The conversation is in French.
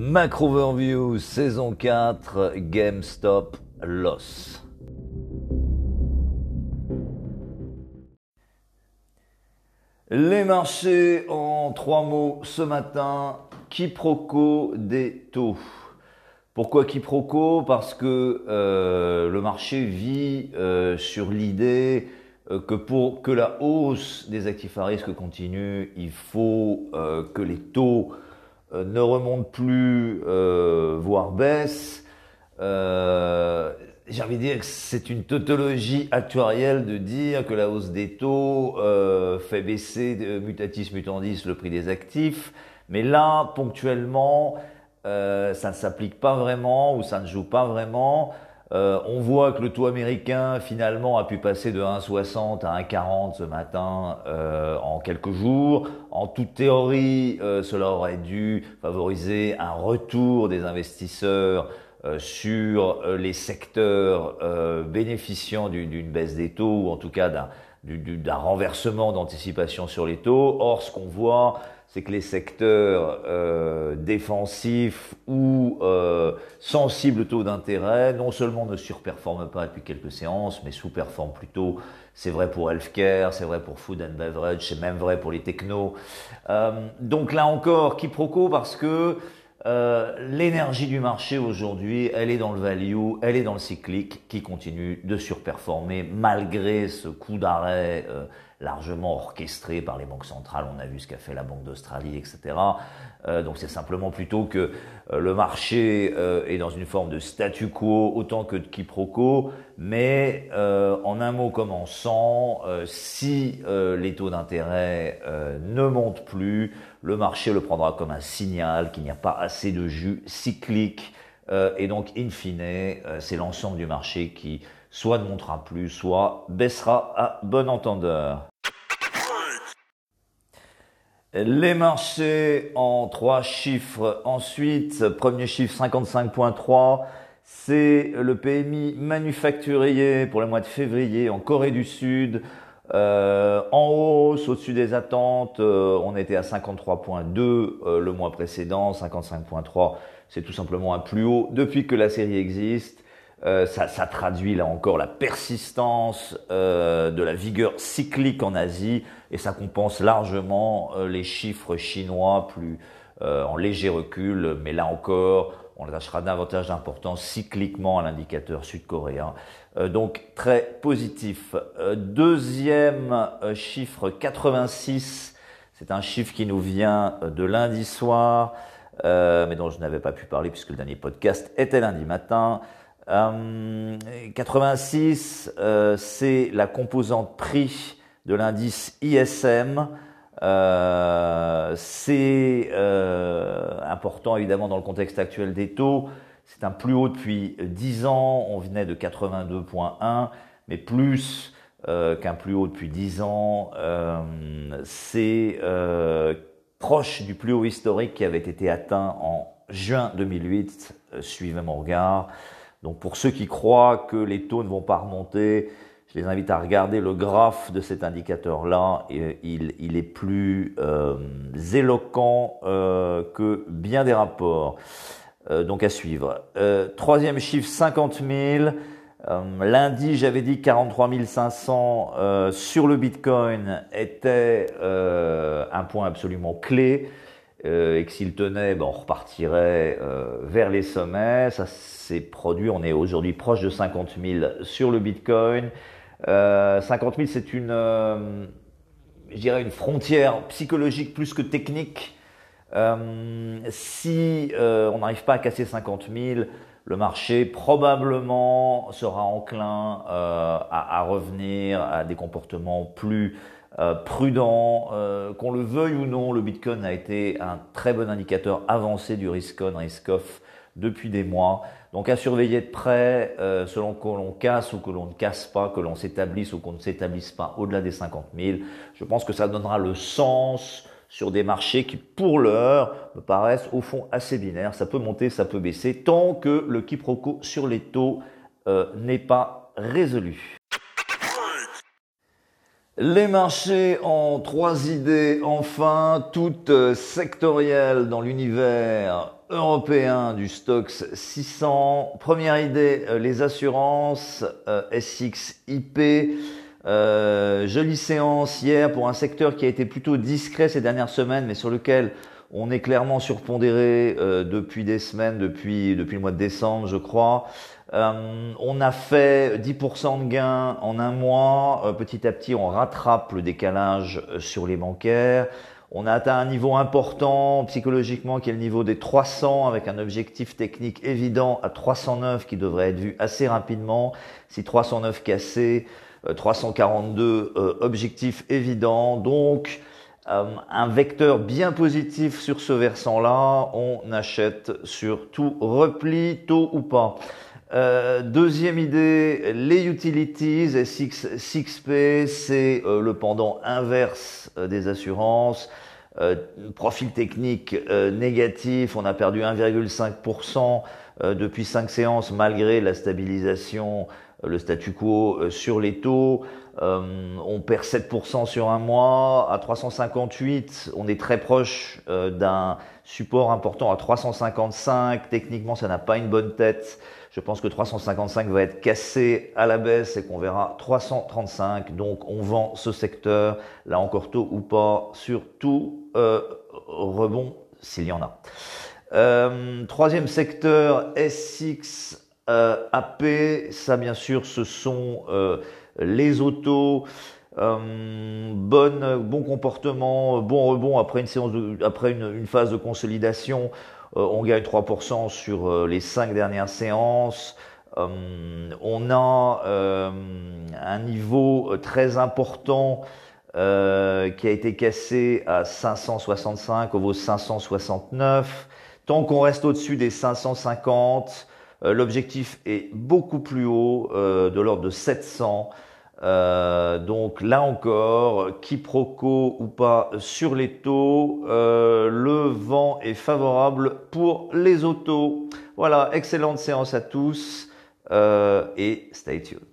Macro Overview saison 4 GameStop Loss. Les marchés en trois mots ce matin, quiproquo des taux. Pourquoi quiproquo? Parce que euh, le marché vit euh, sur l'idée euh, que pour que la hausse des actifs à risque continue, il faut que les taux ne remontent plus, voire baissent. J'ai envie de dire que c'est une tautologie actuarielle de dire que la hausse des taux fait baisser mutatis mutandis le prix des actifs. Mais là, ponctuellement, euh, ça ne s'applique pas vraiment ou ça ne joue pas vraiment. Euh, on voit que le taux américain finalement a pu passer de 1,60 à 1,40 ce matin euh, en quelques jours. En toute théorie, cela aurait dû favoriser un retour des investisseurs sur les secteurs bénéficiant d'une baisse des taux ou en tout cas d'un renversement d'anticipation sur les taux. Or, ce qu'on voit, c'est que les secteurs euh, défensifs ou euh, sensibles au taux d'intérêt, non seulement ne surperforment pas depuis quelques séances, mais sous-performent plutôt. C'est vrai pour healthcare, c'est vrai pour food and beverage, c'est même vrai pour les technos. Euh, donc là encore, quiproquo parce que l'énergie du marché aujourd'hui, elle est dans le value, elle est dans le cyclique qui continue de surperformer malgré ce coup d'arrêt largement orchestré par les banques centrales. On a vu ce qu'a fait la Banque d'Australie, etc. Euh, donc c'est simplement plutôt que euh, le marché euh, est dans une forme de statu quo autant que de quiproquo, mais en un mot commençant, si les taux d'intérêt ne montent plus, le marché le prendra comme un signal qu'il n'y a pas assez de jus cyclique et donc in fine, c'est l'ensemble du marché qui soit ne montera plus, soit baissera à bon entendeur. Les marchés en trois chiffres. Ensuite, premier chiffre 55.3, c'est le PMI manufacturier pour le mois de février en Corée du Sud. Euh, en hausse, au-dessus des attentes, euh, on était à 53.2 euh, le mois précédent, 55.3, c'est tout simplement un plus haut depuis que la série existe. Euh, ça, traduit là encore la persistance euh, de la vigueur cyclique en Asie et ça compense largement euh, les chiffres chinois plus euh, en léger recul, mais là encore, on attachera davantage d'importance cycliquement à l'indicateur sud-coréen. donc très positif. deuxième chiffre 86, c'est un chiffre qui nous vient de lundi soir, mais dont je n'avais pas pu parler puisque le dernier podcast était lundi matin. 86, euh, euh, c'est la composante prix de l'indice ISM. Euh, c'est important évidemment dans le contexte actuel des taux. C'est un plus haut depuis 10 ans. On venait de 82.1, mais plus qu'un plus haut depuis 10 ans. c'est proche du plus haut historique qui avait été atteint en juin 2008. suivez mon regard. Donc pour ceux qui croient que les taux ne vont pas remonter, je les invite à regarder le graphe de cet indicateur-là. Il, il, est plus euh, éloquent euh, que bien des rapports. Euh, donc à suivre. Euh, troisième chiffre, 50 000. lundi, j'avais dit 43 500 sur le Bitcoin était un point absolument clé. Euh, et que s'il tenait, ben, on repartirait euh, vers les sommets. Ça s'est produit, on est aujourd'hui proche de 50 000 sur le Bitcoin. Euh, 50 000, c'est une, euh, je dirais, une frontière psychologique plus que technique. Euh, si on n'arrive pas à casser 50 000, le marché probablement sera enclin à, revenir à des comportements plus euh, prudent, euh, qu'on le veuille ou non, le Bitcoin a été un très bon indicateur avancé du risk-on, risk-off depuis des mois. Donc à surveiller de près, euh, selon que l'on casse ou que l'on ne casse pas, que l'on s'établisse ou qu'on ne s'établisse pas au-delà des 50 000. Je pense que ça donnera le sens sur des marchés qui, pour l'heure, me paraissent au fond assez binaires. Ça peut monter, ça peut baisser, tant que le quiproquo sur les taux n'est pas résolu. Les marchés en trois idées, enfin, toutes sectorielles dans l'univers européen du Stox 600. Première idée, euh, les assurances euh, SXIP. Euh, jolie séance hier pour un secteur qui a été plutôt discret ces dernières semaines, mais sur lequel on est clairement surpondéré euh, depuis des semaines, depuis, depuis le mois de décembre, je crois. Euh, on a fait 10% de gains en un mois. Euh, petit à petit, on rattrape le décalage euh, sur les bancaires. On a atteint un niveau important psychologiquement qui est le niveau des 300 avec un objectif technique évident à 309 qui devrait être vu assez rapidement. Si 309 cassé, 342 objectif évident. Donc, un vecteur bien positif sur ce versant-là, on achète sur tout repli, tôt ou pas. Euh, deuxième idée, les utilities, SX, 6P, c'est euh, le pendant inverse euh, des assurances. profil technique négatif, on a perdu 1,5% depuis 5 séances malgré la stabilisation, le statu quo sur les taux. on perd 7% sur un mois. À 358, on est très proche d'un support important à 355. Techniquement, ça n'a pas une bonne tête. Je pense que 355 va être cassé à la baisse et qu'on verra 335. Donc on vend ce secteur, là encore tôt ou pas, sur tout euh, rebond s'il y en a. Euh, troisième secteur, SX euh, AP, ça bien sûr ce sont les autos. bon, bon comportement, bon rebond après une séance après une phase de consolidation. Euh, on gagne 3% sur euh, les 5 dernières séances. Euh, on a un niveau très important qui a été cassé à 565 au vaut 569. Tant qu'on reste au-dessus des 550, l'objectif est beaucoup plus haut, de l'ordre de 700. Euh, donc là encore, quiproquo ou pas sur les taux, euh, le vent est favorable pour les autos. Voilà, excellente séance à tous euh, et stay tuned.